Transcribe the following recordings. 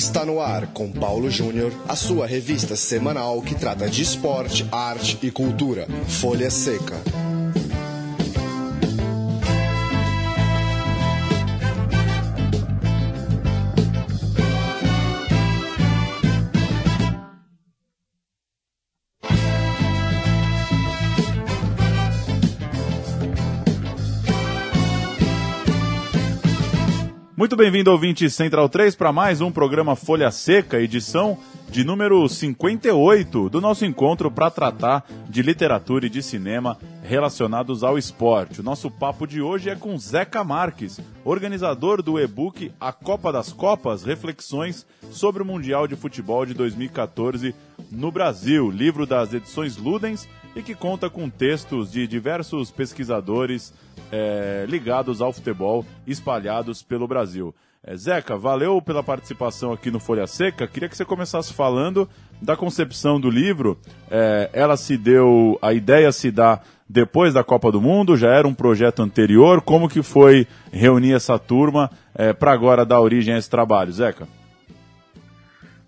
Está no ar com Paulo Júnior, a sua revista semanal que trata de esporte, arte e cultura. Folha Seca. Bem-vindo, ouvinte Central 3, para mais um programa Folha Seca, edição de número 58 do nosso encontro para tratar de literatura e de cinema relacionados ao esporte. O nosso papo de hoje é com Zeca Marques, organizador do e-book A Copa das Copas, reflexões sobre o Mundial de Futebol de 2014 no Brasil, livro das edições Ludens e que conta com textos de diversos pesquisadores é, ligados ao futebol espalhados pelo Brasil. É, Zeca, valeu pela participação aqui no Folha Seca. Queria que você começasse falando da concepção do livro. É, ela se deu, a ideia se dá depois da Copa do Mundo, já era um projeto anterior. Como que foi reunir essa turma é, para agora dar origem a esse trabalho, Zeca?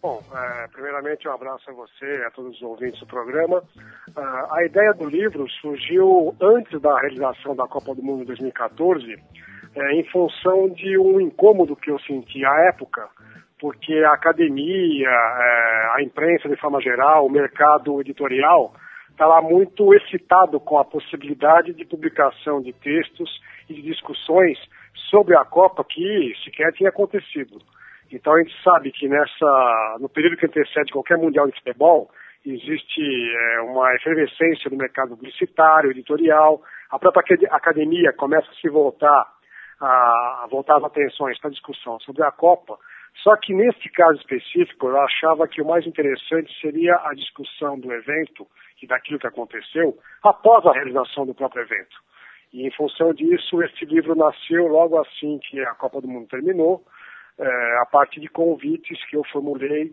Bom, é, primeiramente um abraço a você, a todos os ouvintes do programa. Uh, a ideia do livro surgiu antes da realização da Copa do Mundo 2014, é, em função de um incômodo que eu senti à época, porque a academia, é, a imprensa de forma geral, o mercado editorial, estava muito excitado com a possibilidade de publicação de textos e de discussões sobre a Copa que sequer tinha acontecido. Então a gente sabe que nessa, no período que antecede qualquer mundial de futebol, existe é, uma efervescência do mercado publicitário, editorial, a própria academia começa a se voltar, a, a voltar as atenções para a discussão sobre a Copa. Só que nesse caso específico, eu achava que o mais interessante seria a discussão do evento e daquilo que aconteceu após a realização do próprio evento. E em função disso, esse livro nasceu logo assim que a Copa do Mundo terminou, é, a partir de convites que eu formulei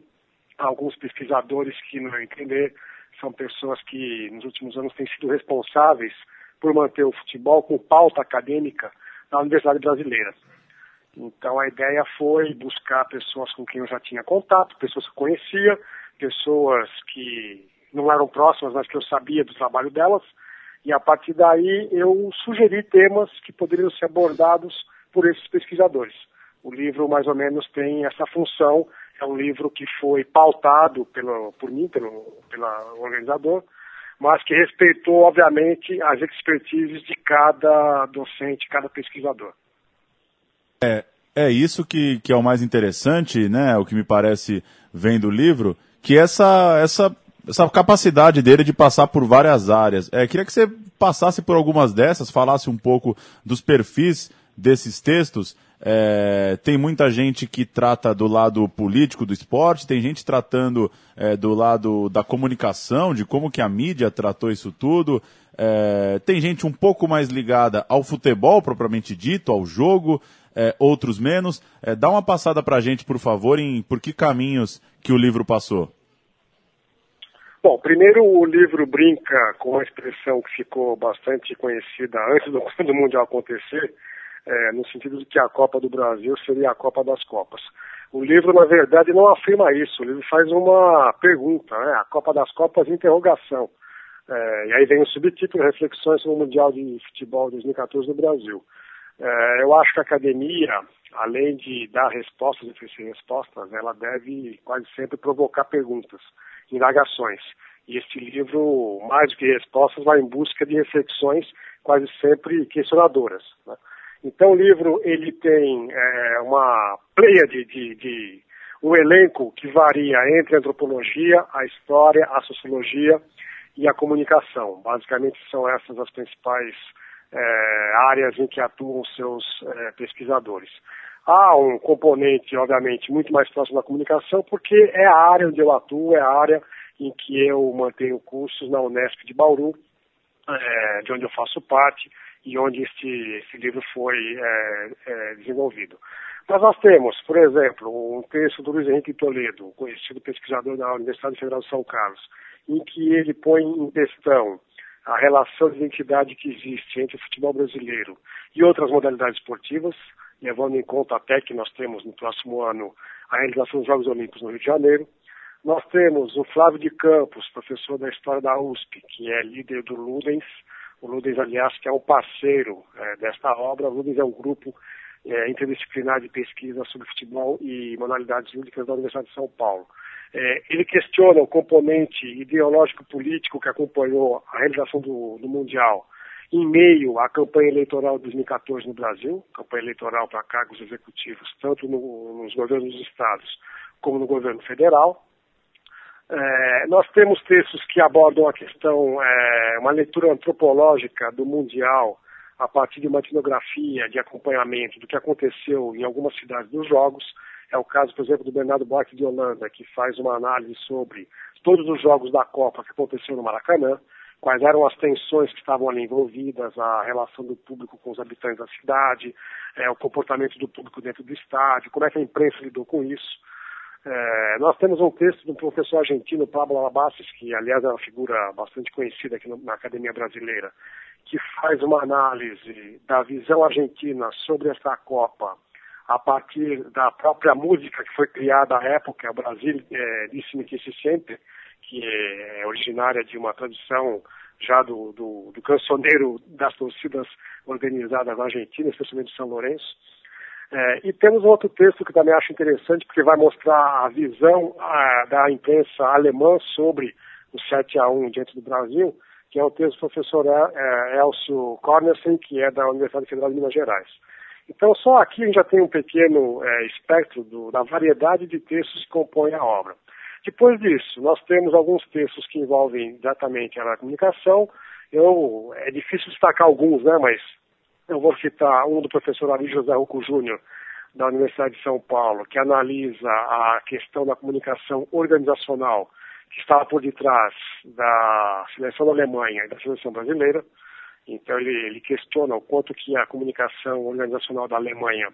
a alguns pesquisadores que, no meu entender, são pessoas que nos últimos anos têm sido responsáveis por manter o futebol com pauta acadêmica na Universidade Brasileira. Então a ideia foi buscar pessoas com quem eu já tinha contato, pessoas que eu conhecia, pessoas que não eram próximas, mas que eu sabia do trabalho delas, e a partir daí eu sugeri temas que poderiam ser abordados por esses pesquisadores. O livro, mais ou menos, tem essa função. É um livro que foi pautado pelo, por mim, pelo pela organizador, mas que respeitou, obviamente, as expertises de cada docente, cada pesquisador. É, é isso que, que é o mais interessante, né? O que me parece vendo o livro, que essa, essa, essa capacidade dele de passar por várias áreas. É, queria que você passasse por algumas dessas, falasse um pouco dos perfis desses textos. É, tem muita gente que trata do lado político do esporte, tem gente tratando é, do lado da comunicação, de como que a mídia tratou isso tudo. É, tem gente um pouco mais ligada ao futebol propriamente dito, ao jogo, é, outros menos. É, dá uma passada para a gente, por favor, em por que caminhos que o livro passou. Bom, primeiro o livro brinca com uma expressão que ficou bastante conhecida antes do, do Mundial acontecer, é, no sentido de que a Copa do Brasil seria a Copa das Copas. O livro, na verdade, não afirma isso. O livro faz uma pergunta, né? A Copa das Copas, interrogação. É, e aí vem o subtítulo Reflexões sobre o Mundial de Futebol 2014 no Brasil. É, eu acho que a academia, além de dar respostas e oferecer respostas, ela deve quase sempre provocar perguntas, indagações. E este livro, mais do que respostas, vai em busca de reflexões quase sempre questionadoras. Né? Então o livro ele tem é, uma pleia de, de, de, um elenco que varia entre a antropologia, a história, a sociologia e a comunicação. Basicamente são essas as principais é, áreas em que atuam seus é, pesquisadores. Há um componente, obviamente, muito mais próximo da comunicação, porque é a área onde eu atuo, é a área em que eu mantenho cursos na Unesp de Bauru, é, de onde eu faço parte, e onde este, esse livro foi é, é, desenvolvido. Mas nós temos, por exemplo, um texto do Luiz Henrique Toledo, conhecido pesquisador da Universidade Federal de São Carlos, em que ele põe em questão a relação de identidade que existe entre o futebol brasileiro e outras modalidades esportivas. levando em conta até que nós temos no próximo ano a realização dos Jogos Olímpicos no Rio de Janeiro. Nós temos o Flávio de Campos, professor da História da USP, que é líder do Ludens. O Ludens, aliás, que é um parceiro é, desta obra. O Ludens é um grupo é, interdisciplinar de pesquisa sobre futebol e modalidades lúdicas da Universidade de São Paulo. É, ele questiona o componente ideológico-político que acompanhou a realização do, do Mundial em meio à campanha eleitoral de 2014 no Brasil, campanha eleitoral para cargos executivos, tanto no, nos governos dos estados como no governo federal. É, nós temos textos que abordam a questão, é, uma leitura antropológica do Mundial a partir de uma etnografia de acompanhamento do que aconteceu em algumas cidades dos Jogos. É o caso, por exemplo, do Bernardo Buarque de Holanda, que faz uma análise sobre todos os jogos da Copa que aconteceram no Maracanã quais eram as tensões que estavam ali envolvidas, a relação do público com os habitantes da cidade, é, o comportamento do público dentro do estádio, como é que a imprensa lidou com isso. É, nós temos um texto de um professor argentino, Pablo Alabassis, que aliás é uma figura bastante conhecida aqui no, na Academia Brasileira, que faz uma análise da visão argentina sobre esta Copa a partir da própria música que foi criada à época, o Brasil é, disse-me que se sente, que é originária de uma tradição já do, do, do cancioneiro das torcidas organizadas na Argentina, especialmente São Lourenço. É, e temos outro texto que também acho interessante, porque vai mostrar a visão a, da imprensa alemã sobre o 7 a 1 diante do Brasil, que é o texto do professor é, Elcio Cornelsen, que é da Universidade Federal de Minas Gerais. Então, só aqui a gente já tem um pequeno é, espectro do, da variedade de textos que compõem a obra. Depois disso, nós temos alguns textos que envolvem exatamente a comunicação. Eu, é difícil destacar alguns, né, mas eu vou citar um do professor Ari José Ruco Júnior, da Universidade de São Paulo, que analisa a questão da comunicação organizacional que estava por detrás da seleção da Alemanha e da seleção brasileira. Então ele, ele questiona o quanto que a comunicação organizacional da Alemanha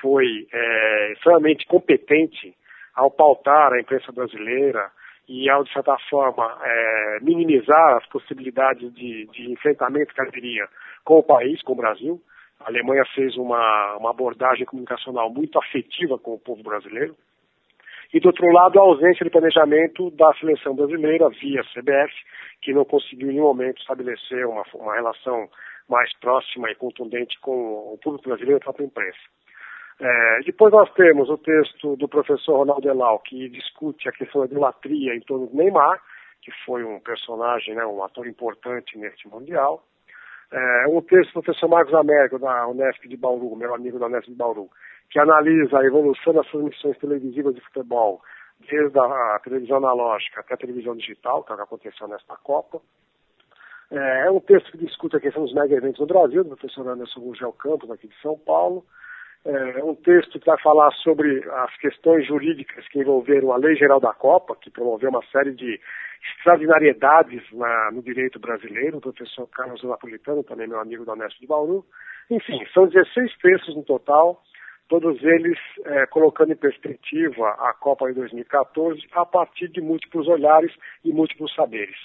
foi é, extremamente competente ao pautar a imprensa brasileira e ao, de certa forma, é, minimizar as possibilidades de, de enfrentamento que haveria com o país, com o Brasil. A Alemanha fez uma, uma abordagem comunicacional muito afetiva com o povo brasileiro. E, do outro lado, a ausência de planejamento da seleção brasileira via CBF, que não conseguiu em nenhum momento estabelecer uma, uma relação mais próxima e contundente com o público brasileiro e a própria imprensa. É, depois nós temos o texto do professor Ronaldo Elau, que discute a questão da idolatria em torno do Neymar, que foi um personagem, né, um ator importante neste Mundial. É, um texto do professor Marcos Américo, da Unesp de Bauru, meu amigo da Unesp de Bauru, que analisa a evolução das transmissões televisivas de futebol, desde a televisão analógica até a televisão digital, que é o que aconteceu nesta Copa. É, é um texto que discute a questão dos mega eventos no Brasil, do professor Anderson Gugel Campos, aqui de São Paulo é, um texto que vai falar sobre as questões jurídicas que envolveram a Lei Geral da Copa, que promoveu uma série de extraordinariedades na, no direito brasileiro, o professor Carlos Napolitano, também meu amigo da Unesp de Bauru. Enfim, são 16 textos no total, todos eles é, colocando em perspectiva a Copa de 2014 a partir de múltiplos olhares e múltiplos saberes.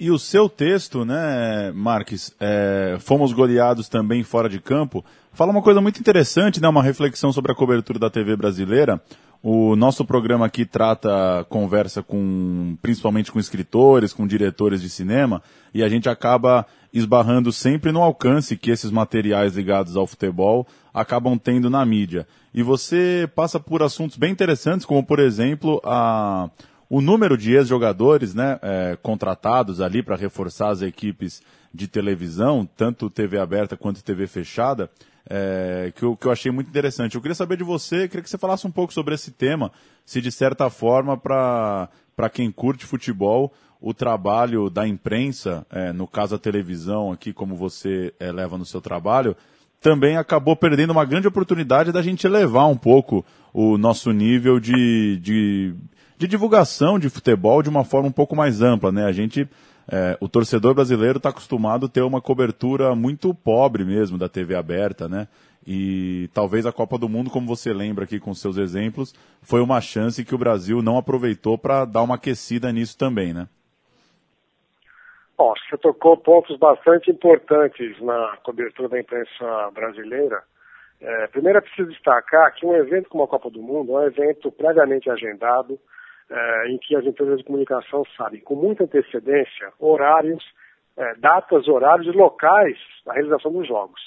E o seu texto, né, Marques, é, fomos goleados também fora de campo, fala uma coisa muito interessante, né, uma reflexão sobre a cobertura da TV brasileira. O nosso programa aqui trata, conversa com, principalmente com escritores, com diretores de cinema, e a gente acaba esbarrando sempre no alcance que esses materiais ligados ao futebol acabam tendo na mídia. E você passa por assuntos bem interessantes, como por exemplo a o número de ex-jogadores né, é, contratados ali para reforçar as equipes de televisão, tanto TV aberta quanto TV fechada, é, que, eu, que eu achei muito interessante. Eu queria saber de você, queria que você falasse um pouco sobre esse tema, se de certa forma, para quem curte futebol, o trabalho da imprensa, é, no caso a televisão aqui, como você é, leva no seu trabalho, também acabou perdendo uma grande oportunidade da gente elevar um pouco o nosso nível de, de de divulgação de futebol de uma forma um pouco mais ampla, né? A gente, é, o torcedor brasileiro está acostumado a ter uma cobertura muito pobre mesmo da TV aberta, né? E talvez a Copa do Mundo, como você lembra aqui com seus exemplos, foi uma chance que o Brasil não aproveitou para dar uma aquecida nisso também, né? Bom, você tocou pontos bastante importantes na cobertura da imprensa brasileira. É, primeiro é preciso destacar que um evento como a Copa do Mundo é um evento previamente agendado, é, em que as empresas de comunicação sabem com muita antecedência horários, é, datas, horários e locais da realização dos jogos.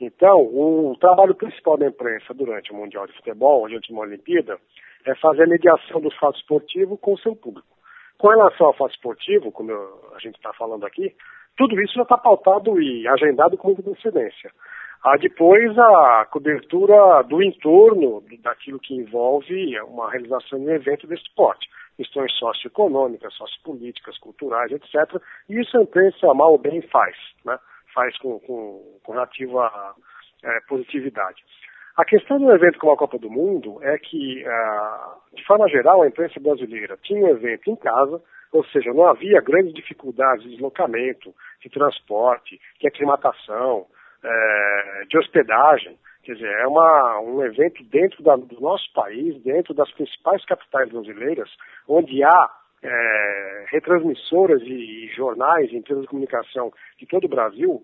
Então, o trabalho principal da imprensa durante o Mundial de Futebol, durante uma Olimpíada, é fazer a mediação do fato esportivo com o seu público. Com relação ao fato esportivo, como eu, a gente está falando aqui, tudo isso já está pautado e agendado com muita antecedência. Há depois a cobertura do entorno daquilo que envolve uma realização de um evento desse porte. Questões socioeconômicas, sociopolíticas, culturais, etc. E isso a imprensa mal ou bem faz, né? faz com, com, com relativa é, positividade. A questão do evento como a Copa do Mundo é que, uh, de forma geral, a imprensa brasileira tinha um evento em casa, ou seja, não havia grandes dificuldades de deslocamento, de transporte, de aclimatação, é, de hospedagem. Quer dizer, é uma, um evento dentro da, do nosso país, dentro das principais capitais brasileiras, onde há é, retransmissoras e, e jornais empresas de comunicação de todo o Brasil.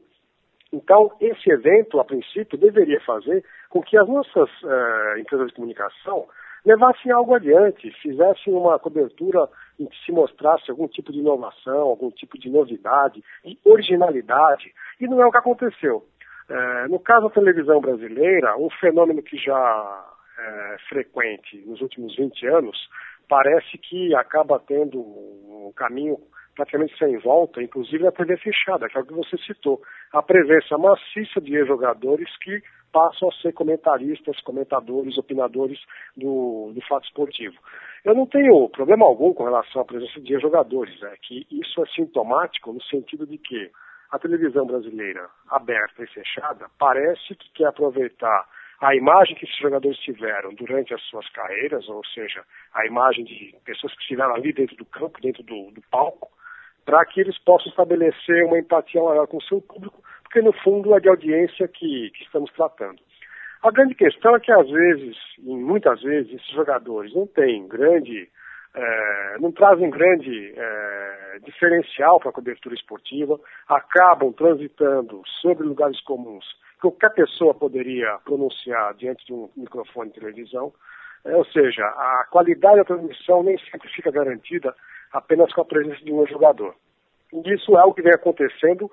Então, esse evento, a princípio, deveria fazer com que as nossas é, empresas de comunicação levassem algo adiante, fizessem uma cobertura em que se mostrasse algum tipo de inovação, algum tipo de novidade, de originalidade. E não é o que aconteceu. É, no caso da televisão brasileira, um fenômeno que já é frequente nos últimos 20 anos, parece que acaba tendo um caminho praticamente sem volta, inclusive na TV fechada, que é o que você citou. A presença maciça de jogadores que passam a ser comentaristas, comentadores, opinadores do, do fato esportivo. Eu não tenho problema algum com relação à presença de jogadores, é que isso é sintomático no sentido de que a televisão brasileira, aberta e fechada, parece que quer aproveitar a imagem que esses jogadores tiveram durante as suas carreiras, ou seja, a imagem de pessoas que estiveram ali dentro do campo, dentro do, do palco, para que eles possam estabelecer uma empatia maior com o seu público, porque no fundo é de audiência que, que estamos tratando. A grande questão é que às vezes, e muitas vezes, esses jogadores não têm grande é, não trazem grande é, diferencial para a cobertura esportiva, acabam transitando sobre lugares comuns que qualquer pessoa poderia pronunciar diante de um microfone de televisão. É, ou seja, a qualidade da transmissão nem sempre fica garantida apenas com a presença de um jogador. E isso é algo que vem acontecendo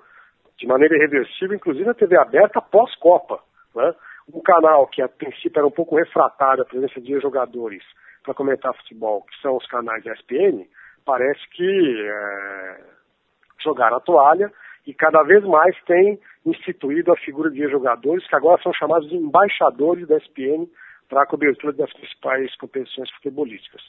de maneira irreversível, inclusive na TV aberta pós-Copa. Né? Um canal que a princípio era um pouco refratário à presença de jogadores para comentar futebol, que são os canais da ESPN, parece que é, jogaram a toalha e cada vez mais tem instituído a figura de jogadores que agora são chamados de embaixadores da ESPN para a cobertura das principais competições futebolísticas.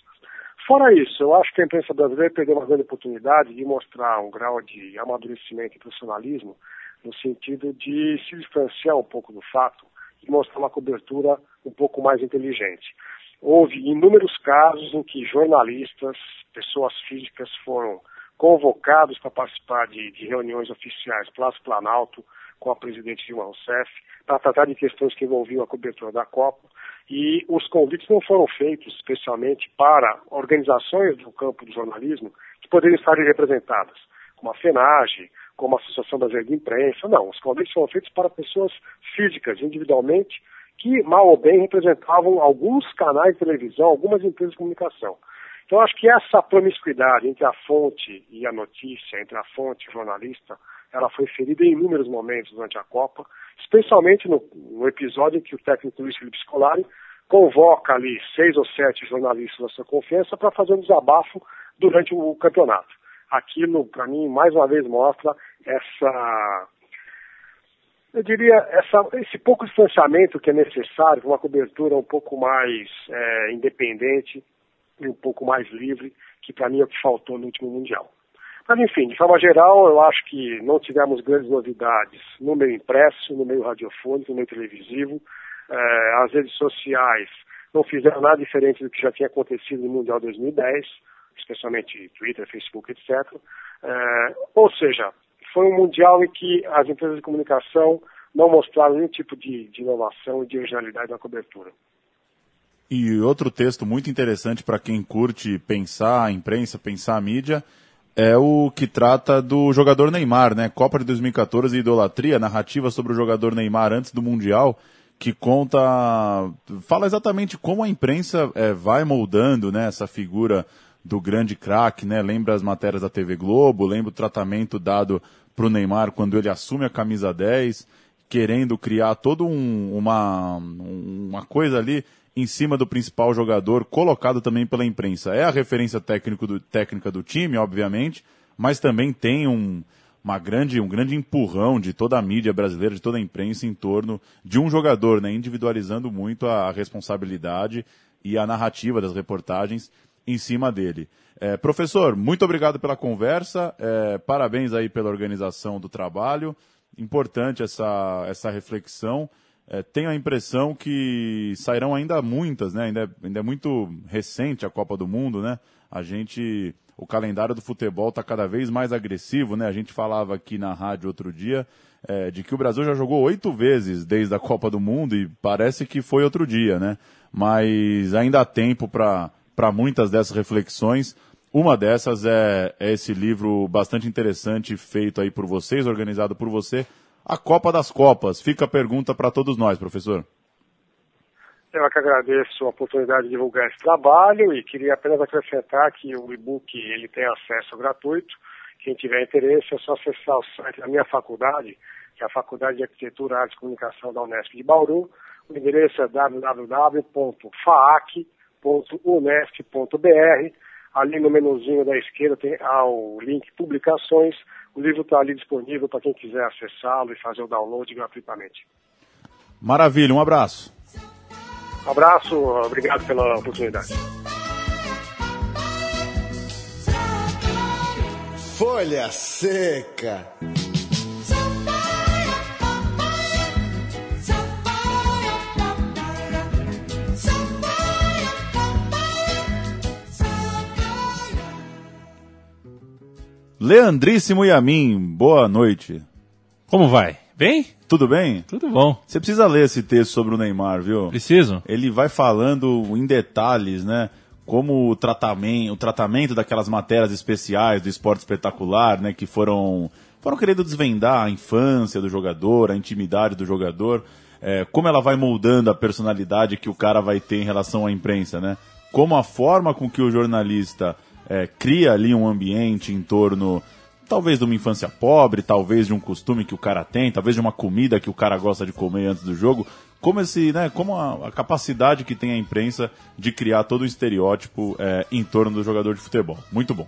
Fora isso, eu acho que a imprensa brasileira perdeu uma grande oportunidade de mostrar um grau de amadurecimento e profissionalismo no sentido de se distanciar um pouco do fato e mostrar uma cobertura um pouco mais inteligente. Houve inúmeros casos em que jornalistas, pessoas físicas foram convocados para participar de, de reuniões oficiais Palácio Planalto com a presidente Dilma Rousseff para tratar de questões que envolviam a cobertura da Copa. E os convites não foram feitos especialmente para organizações do campo do jornalismo que poderiam estar representadas, como a FENAGE, como a Associação Brasileira de Imprensa, não, os convites foram feitos para pessoas físicas, individualmente, que, mal ou bem, representavam alguns canais de televisão, algumas empresas de comunicação. Então, acho que essa promiscuidade entre a fonte e a notícia, entre a fonte e o jornalista, ela foi ferida em inúmeros momentos durante a Copa, especialmente no, no episódio em que o técnico Luiz Felipe Scolari convoca ali seis ou sete jornalistas da sua confiança para fazer um desabafo durante o campeonato. Aquilo, para mim, mais uma vez mostra essa eu diria, essa, esse pouco distanciamento que é necessário, uma cobertura um pouco mais é, independente e um pouco mais livre, que para mim é o que faltou no último Mundial. Mas, enfim, de forma geral, eu acho que não tivemos grandes novidades no meio impresso, no meio radiofônico, no meio televisivo. É, as redes sociais não fizeram nada diferente do que já tinha acontecido no Mundial 2010, especialmente Twitter, Facebook, etc. É, ou seja, foi um mundial em que as empresas de comunicação não mostraram nenhum tipo de, de inovação e de originalidade na cobertura. E outro texto muito interessante para quem curte pensar a imprensa, pensar a mídia, é o que trata do jogador Neymar, né? Copa de 2014 e idolatria, narrativa sobre o jogador Neymar antes do Mundial, que conta, fala exatamente como a imprensa é, vai moldando né, essa figura do grande craque, né? Lembra as matérias da TV Globo, lembra o tratamento dado para o Neymar quando ele assume a camisa 10, querendo criar toda um, uma, uma coisa ali em cima do principal jogador, colocado também pela imprensa. É a referência técnico do, técnica do time, obviamente, mas também tem um, uma grande, um grande empurrão de toda a mídia brasileira, de toda a imprensa em torno de um jogador, né, individualizando muito a, responsabilidade e a narrativa das reportagens em cima dele. É, professor, muito obrigado pela conversa, é, parabéns aí pela organização do trabalho, importante essa, essa reflexão. É, tenho a impressão que sairão ainda muitas, né? Ainda, é, ainda é muito recente a Copa do Mundo, né? A gente o calendário do futebol está cada vez mais agressivo, né? A gente falava aqui na rádio outro dia é, de que o Brasil já jogou oito vezes desde a Copa do Mundo e parece que foi outro dia, né? Mas ainda há tempo para muitas dessas reflexões. Uma dessas é, é esse livro bastante interessante feito aí por vocês, organizado por você, a Copa das Copas. Fica a pergunta para todos nós, professor. Eu é que agradeço a oportunidade de divulgar esse trabalho e queria apenas acrescentar que o e-book ele tem acesso gratuito. Quem tiver interesse é só acessar o site da minha faculdade, que é a Faculdade de Arquitetura, Arte e Comunicação da Unesp de Bauru. O endereço é www.faac.unesp.br. Ali no menuzinho da esquerda tem ah, o link Publicações. O livro está ali disponível para quem quiser acessá-lo e fazer o download gratuitamente. Maravilha, um abraço. Um abraço, obrigado pela oportunidade. Folha Seca. Leandríssimo e a mim, boa noite. Como vai? Bem? Tudo bem? Tudo bom. Você precisa ler esse texto sobre o Neymar, viu? Preciso. Ele vai falando em detalhes, né? Como o tratamento, o tratamento daquelas matérias especiais do esporte espetacular, né? Que foram, foram querendo desvendar a infância do jogador, a intimidade do jogador, é, como ela vai moldando a personalidade que o cara vai ter em relação à imprensa, né? Como a forma com que o jornalista é, cria ali um ambiente em torno talvez de uma infância pobre, talvez de um costume que o cara tem, talvez de uma comida que o cara gosta de comer antes do jogo, como esse, né, como a, a capacidade que tem a imprensa de criar todo o estereótipo é, em torno do jogador de futebol. Muito bom.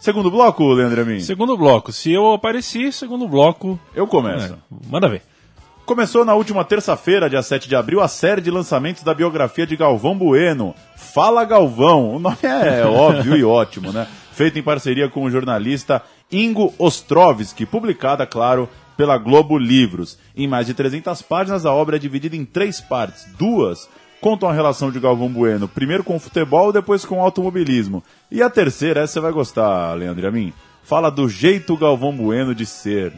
Segundo bloco, Leandro Amin? Segundo bloco. Se eu apareci, segundo bloco. Eu começo. É, manda ver. Começou na última terça-feira, dia 7 de abril, a série de lançamentos da biografia de Galvão Bueno. Fala Galvão. O nome é óbvio e ótimo, né? feita em parceria com o jornalista Ingo Ostrovski, publicada, claro, pela Globo Livros. Em mais de 300 páginas, a obra é dividida em três partes. Duas contam a relação de Galvão Bueno, primeiro com o futebol, depois com o automobilismo. E a terceira, essa você vai gostar, Leandro Amin, fala do jeito Galvão Bueno de ser.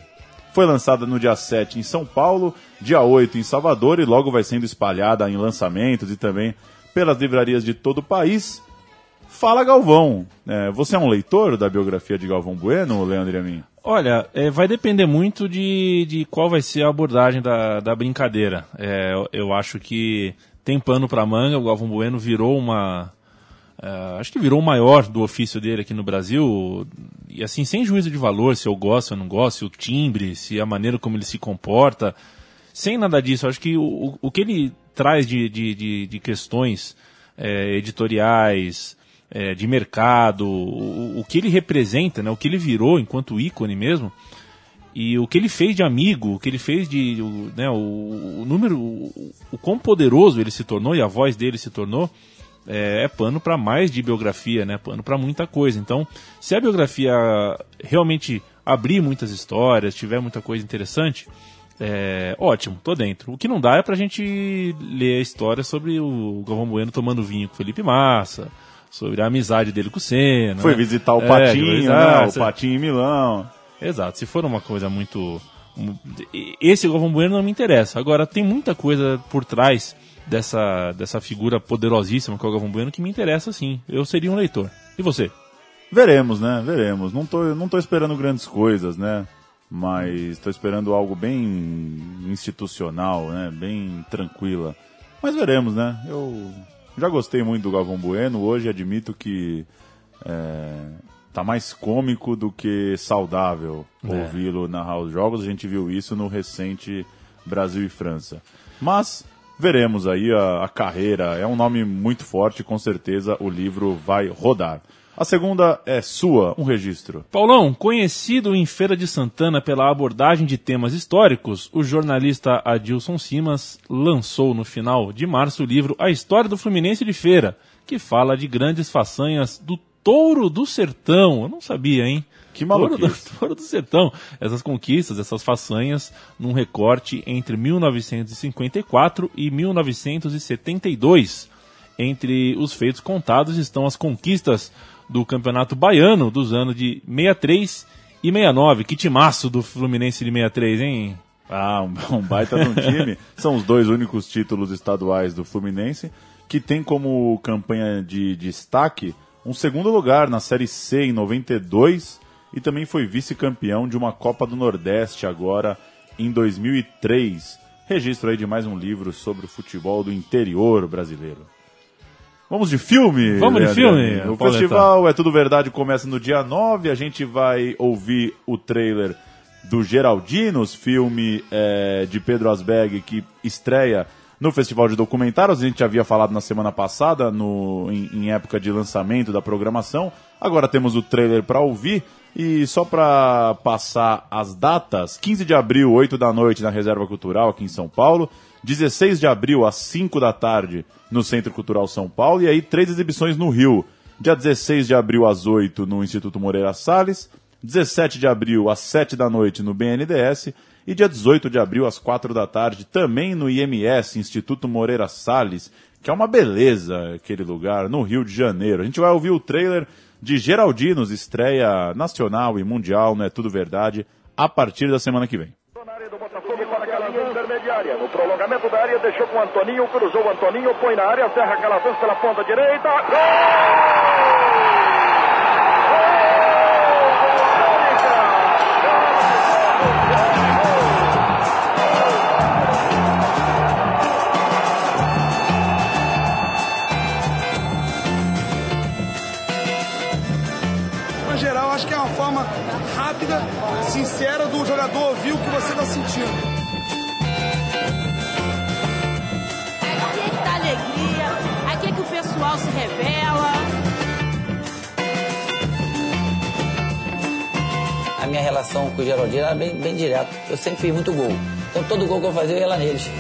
Foi lançada no dia 7 em São Paulo, dia 8 em Salvador e logo vai sendo espalhada em lançamentos e também pelas livrarias de todo o país. Fala Galvão, é, você é um leitor da biografia de Galvão Bueno, Leandro Amin? Olha, é, vai depender muito de, de qual vai ser a abordagem da, da brincadeira. É, eu, eu acho que tem pano para manga, o Galvão Bueno virou uma. Uh, acho que virou o maior do ofício dele aqui no Brasil, e assim, sem juízo de valor, se eu gosto ou não gosto, se o timbre, se a maneira como ele se comporta, sem nada disso. Acho que o, o que ele traz de, de, de, de questões é, editoriais, é, de mercado, o, o, que ele representa, né, o que ele virou enquanto ícone mesmo, e o que ele fez de amigo, o que ele fez de. Né, o, o número. O, o quão poderoso ele se tornou e a voz dele se tornou. É, é pano para mais de biografia, né? Pano para muita coisa. Então, se a biografia realmente abrir muitas histórias, tiver muita coisa interessante, é, ótimo, tô dentro. O que não dá é pra gente ler a história sobre o Galvão Bueno tomando vinho com Felipe Massa, sobre a amizade dele com o Senna. Foi né? visitar o é, Patinho, né? O Patinho em Milão. Exato, se for uma coisa muito. Esse Galvão Bueno não me interessa. Agora, tem muita coisa por trás dessa, dessa figura poderosíssima que é o Galvão Bueno que me interessa sim. Eu seria um leitor. E você? Veremos, né? Veremos. Não tô, não tô esperando grandes coisas, né? mas estou esperando algo bem institucional, né? Bem tranquila. Mas veremos, né? Eu já gostei muito do Galvão Bueno, hoje admito que é, tá mais cômico do que saudável É. ouvi-lo narrar os jogos. A gente viu isso no recente Brasil e França. Mas veremos aí a, a carreira. É um nome muito forte, com certeza o livro vai rodar. A segunda é sua, um registro. Paulão, conhecido em Feira de Santana pela abordagem de temas históricos, o jornalista Adilson Simas lançou no final de março o livro A História do Fluminense de Feira, que fala de grandes façanhas do Touro do Sertão. Eu não sabia, hein? Que Touro do, maluquice. Touro do Sertão. Essas conquistas, essas façanhas, num recorte entre 1954 e 1972. Entre os feitos contados estão as conquistas do Campeonato Baiano dos anos de 63 e 69. Que timaço do Fluminense de 63, hein? Ah, um, um baita de um time. São os dois únicos títulos estaduais do Fluminense, que tem como campanha de destaque um segundo lugar na Série C em 92 e também foi vice-campeão de uma Copa do Nordeste agora em 2003. Registro aí de mais um livro sobre o futebol do interior brasileiro. Vamos de filme? Vamos de Leandro? filme, O Pauleta. festival É Tudo Verdade começa no dia 9. A gente vai ouvir o trailer do Geraldinos, filme é, de Pedro Asberg que estreia no Festival de Documentários. A gente já havia falado na semana passada, no, em, em época de lançamento da programação. Agora temos o trailer para ouvir. E só para passar as datas: 15 de abril, 8 da noite, na Reserva Cultural, aqui em São Paulo. 16 de abril, às 5 da tarde, no Centro Cultural São Paulo. E aí, três exibições no Rio. Dia 16 de abril, às 8, no Instituto Moreira Salles. 17 de abril, às 7 da noite, no BNDES. E dia 18 de abril, às 4 da tarde, também no IMS, Instituto Moreira Salles, que é uma beleza aquele lugar, no Rio de Janeiro. A gente vai ouvir o trailer de Geraldinos, estreia nacional e mundial, não é tudo verdade, a partir da semana que vem. No prolongamento da área, deixou com o Antoninho, cruzou o Antoninho, põe na área, serra Calazans pela ponta direita. Gol! Forma rápida, sincera do jogador ouvir o que você está sentindo. Aqui é que tá alegria, aqui é que o pessoal se revela. A minha relação com o Geraldinho era bem, bem direta. Eu sempre fiz muito gol. Então todo gol que eu fazia eu ia lá neles.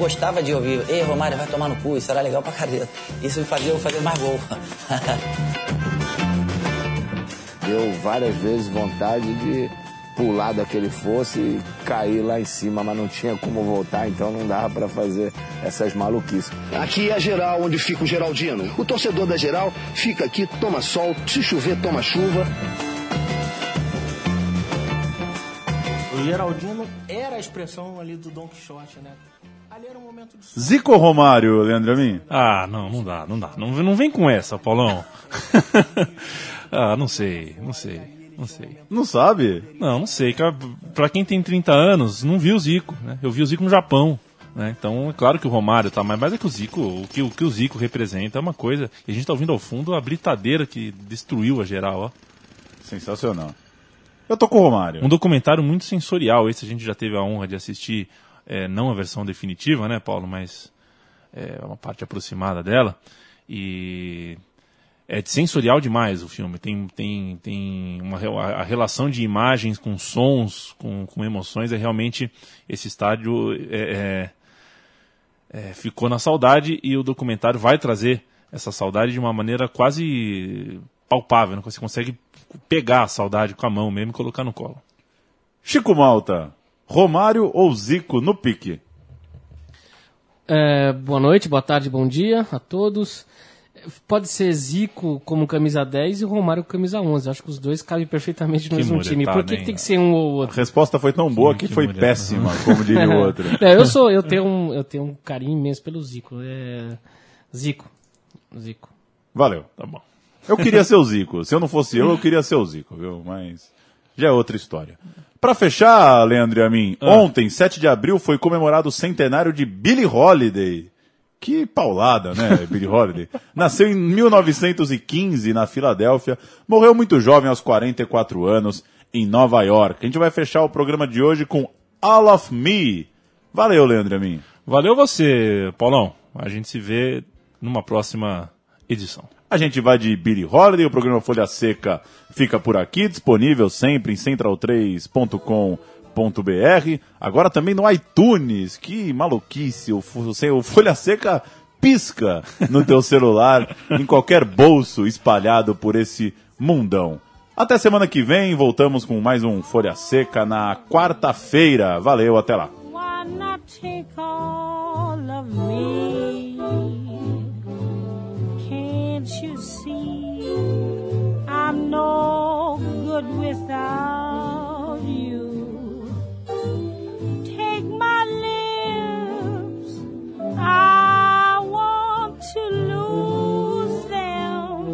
Gostava de ouvir, ei Romário, vai tomar no cu, isso era legal pra careta. Isso me fazia eu fazer mais gol. Deu várias vezes vontade de pular daquele fosse e cair lá em cima, mas não tinha como voltar, então não dava para fazer essas maluquices. Aqui é a geral, onde fica o Geraldino. O torcedor da geral fica aqui, toma sol, se chover, toma chuva. O Geraldino era a expressão ali do Don Quixote, né? Ali era um momento de Zico ou Romário, Leandro Amin? Ah, não, não dá, não dá. Não, não vem com essa, Paulão. ah, não sei, não sei, não sei. Não sabe? Não, não sei. Pra quem tem 30 anos, não viu o Zico, né? Eu vi o Zico no Japão. Né? Então, é claro que o Romário tá, mas mas é que o Zico, o que, o que o Zico representa é uma coisa. E a gente tá ouvindo ao fundo a britadeira que destruiu a geral, ó. Sensacional. Eu tô com o Romário. Um documentário muito sensorial. Esse a gente já teve a honra de assistir, é, não a versão definitiva, né, Paulo, mas é uma parte aproximada dela. E é sensorial demais o filme. Tem, tem, tem uma, a relação de imagens com sons, com, com emoções. É realmente esse estádio é, é, é, ficou na saudade e o documentário vai trazer essa saudade de uma maneira quase palpável. Né? Você consegue pegar a saudade com a mão mesmo e colocar no colo. Chico Malta, Romário ou Zico no pique? É, boa noite, boa tarde, bom dia a todos. Pode ser Zico como camisa 10 e o Romário como camisa 11. Acho que os dois cabem perfeitamente no Que mesmo time. Por que, que hein? tem que ser um ou A outro? resposta foi tão boa que, que foi mulher. péssima, como diria o outro. É, eu sou, eu tenho um, eu tenho um carinho imenso pelo Zico. É, Zico, Zico. Valeu. Tá bom. Eu queria ser o Zico. Se eu não fosse eu, eu queria ser o Zico, viu? Mas já é outra história. Pra fechar, Leandro e a mim, Ah. ontem, 7 de abril, foi comemorado o centenário de Billie Holiday. Que paulada, né, Billie Holiday? Nasceu em 1915 na Filadélfia, morreu muito jovem aos 44 anos em Nova York. A gente vai fechar o programa de hoje com All of Me. Valeu, Leandro e a mim. Valeu você, Paulão. A gente se vê numa próxima edição. A gente vai de Billy Holiday, o programa Folha Seca fica por aqui, disponível sempre em central3.com.br. Agora também no iTunes. Que maluquice, o, Fo- o Folha Seca pisca no teu celular, em qualquer bolso espalhado por esse mundão. Até semana que vem, voltamos com mais um Folha Seca na quarta-feira. Valeu, até lá. No good without you? Take my lips, I want to lose them.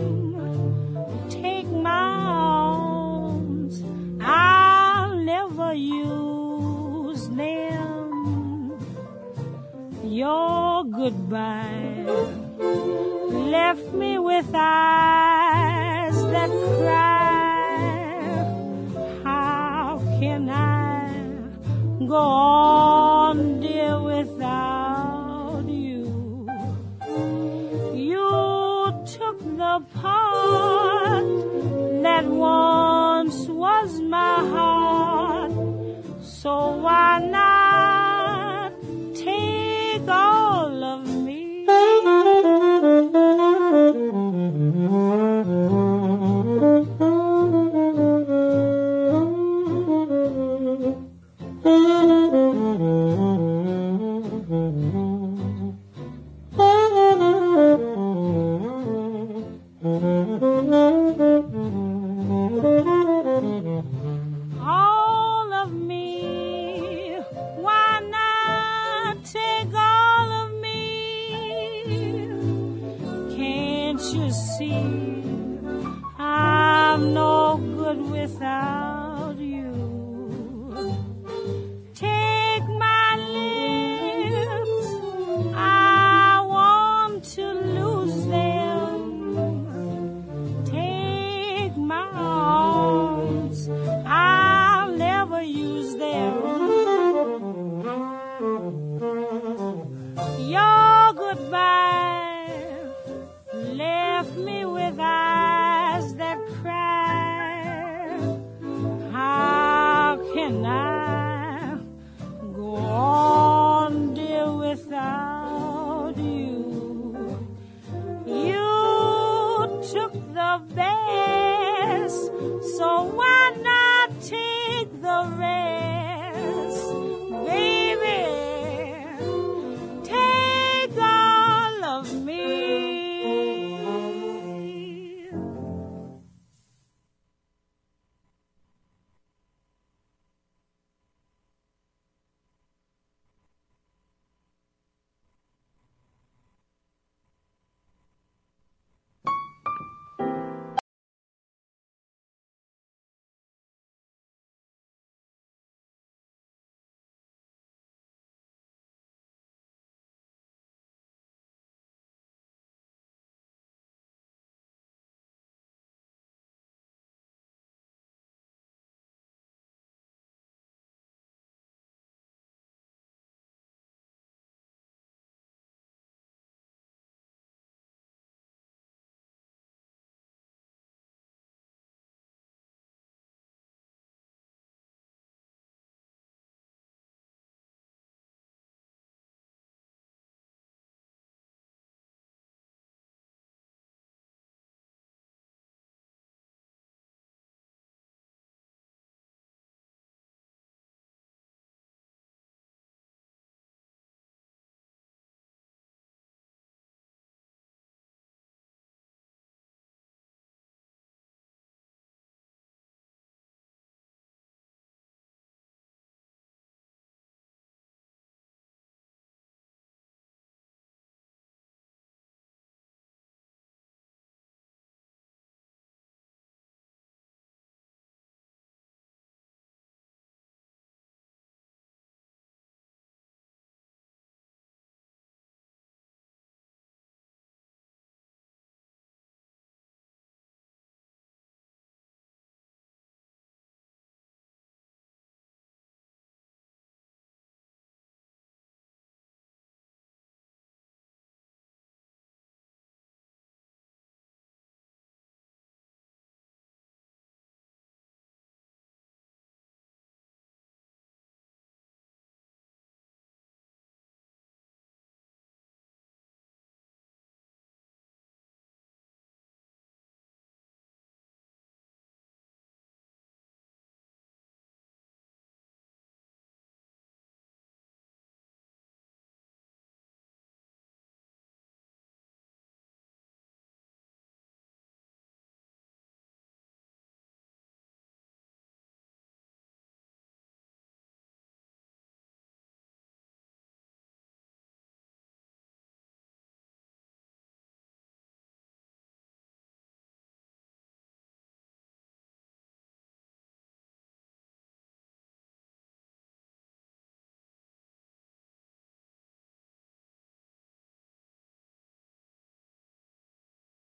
Take my arms, I'll never use them. Your goodbye left me with eyes that cry. How can I go on, dear, without you? You took the part that once was my heart. So sound.